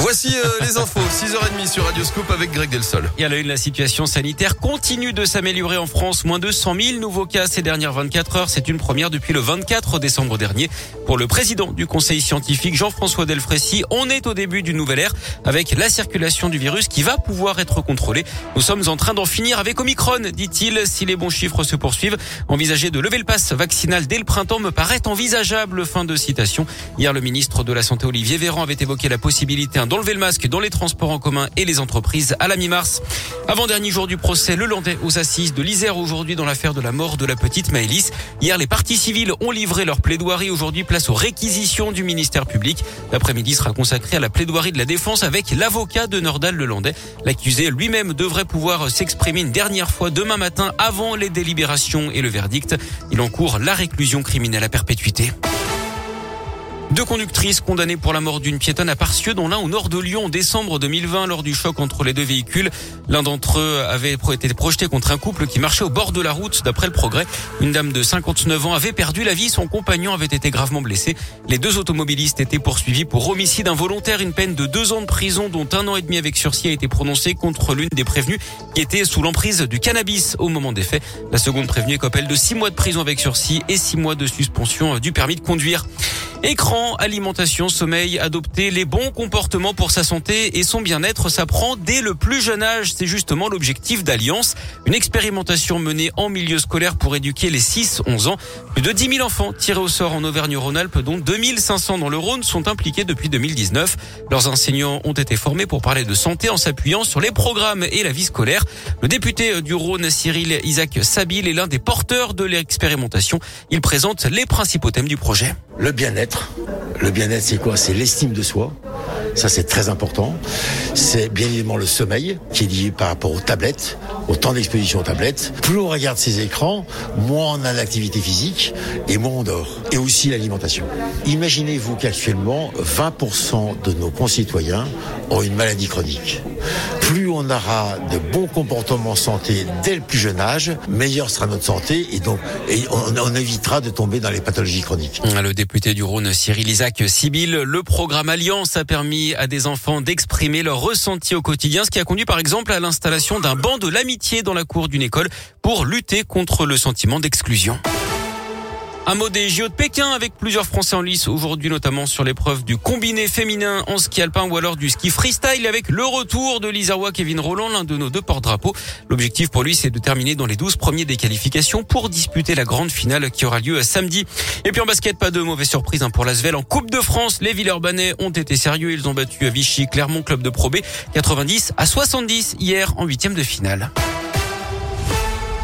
Voici euh, les infos, 6h30 sur Radio Scoop avec Greg Delsol. Et à la une, la situation sanitaire continue de s'améliorer en France. Moins de 100 000 nouveaux cas ces dernières 24 heures. C'est une première depuis le 24 décembre dernier. Pour le président du conseil scientifique, Jean-François Delfrécy, on est au début d'une nouvelle ère avec la circulation du virus qui va pouvoir être contrôlée. Nous sommes en train d'en finir avec Omicron, dit-il. Si les bons chiffres se poursuivent, envisager de lever le pass vaccinal dès le printemps me paraît envisageable. Fin de citation. Hier, le ministre de la Santé, Olivier Véran, avait évoqué la possibilité d'enlever le masque dans les transports en commun et les entreprises à la mi-mars. Avant-dernier jour du procès, le Landais aux assises de l'Isère aujourd'hui dans l'affaire de la mort de la petite Maëlys. Hier, les parties civiles ont livré leur plaidoirie. Aujourd'hui, place aux réquisitions du ministère public. L'après-midi sera consacré à la plaidoirie de la défense avec l'avocat de Nordal le Landais. L'accusé lui-même devrait pouvoir s'exprimer une dernière fois demain matin avant les délibérations et le verdict. Il encourt la réclusion criminelle à perpétuité. Deux conductrices condamnées pour la mort d'une piétonne à Parcieux, dont l'un au nord de Lyon en décembre 2020 lors du choc entre les deux véhicules. L'un d'entre eux avait été projeté contre un couple qui marchait au bord de la route. D'après le progrès, une dame de 59 ans avait perdu la vie. Son compagnon avait été gravement blessé. Les deux automobilistes étaient poursuivis pour homicide involontaire. Une peine de deux ans de prison, dont un an et demi avec sursis, a été prononcée contre l'une des prévenues qui était sous l'emprise du cannabis au moment des faits. La seconde prévenue est de six mois de prison avec sursis et six mois de suspension du permis de conduire. Écran, alimentation, sommeil, adopter les bons comportements pour sa santé et son bien-être s'apprend dès le plus jeune âge. C'est justement l'objectif d'Alliance, une expérimentation menée en milieu scolaire pour éduquer les 6-11 ans. Plus de 10 000 enfants tirés au sort en Auvergne-Rhône-Alpes, dont 2500 dans le Rhône, sont impliqués depuis 2019. Leurs enseignants ont été formés pour parler de santé en s'appuyant sur les programmes et la vie scolaire. Le député du Rhône, Cyril Isaac Sabil, est l'un des porteurs de l'expérimentation. Il présente les principaux thèmes du projet. Le bien-être le bien-être, c'est quoi? C'est l'estime de soi. Ça, c'est très important. C'est bien évidemment le sommeil qui est lié par rapport aux tablettes, au temps d'exposition aux tablettes. Plus on regarde ces écrans, moins on a d'activité physique et moins on dort. Et aussi l'alimentation. Imaginez-vous qu'actuellement, 20% de nos concitoyens ont une maladie chronique. Plus on aura de bons comportements santé dès le plus jeune âge, meilleure sera notre santé et donc on, évitera de tomber dans les pathologies chroniques. Le député du Rhône, Cyril Isaac Sibyl, le programme Alliance a permis à des enfants d'exprimer leur ressenti au quotidien, ce qui a conduit par exemple à l'installation d'un banc de l'amitié dans la cour d'une école pour lutter contre le sentiment d'exclusion. Un mot des JO de Pékin avec plusieurs Français en lice aujourd'hui, notamment sur l'épreuve du combiné féminin en ski alpin ou alors du ski freestyle avec le retour de l'Isawa Kevin Roland, l'un de nos deux porte-drapeaux. L'objectif pour lui, c'est de terminer dans les 12 premiers des qualifications pour disputer la grande finale qui aura lieu samedi. Et puis en basket, pas de mauvaise surprise hein, pour l'Asvel. En Coupe de France, les Villeurbanais ont été sérieux. Ils ont battu à Vichy, Clermont, club de Pro B, 90 à 70 hier en huitième de finale.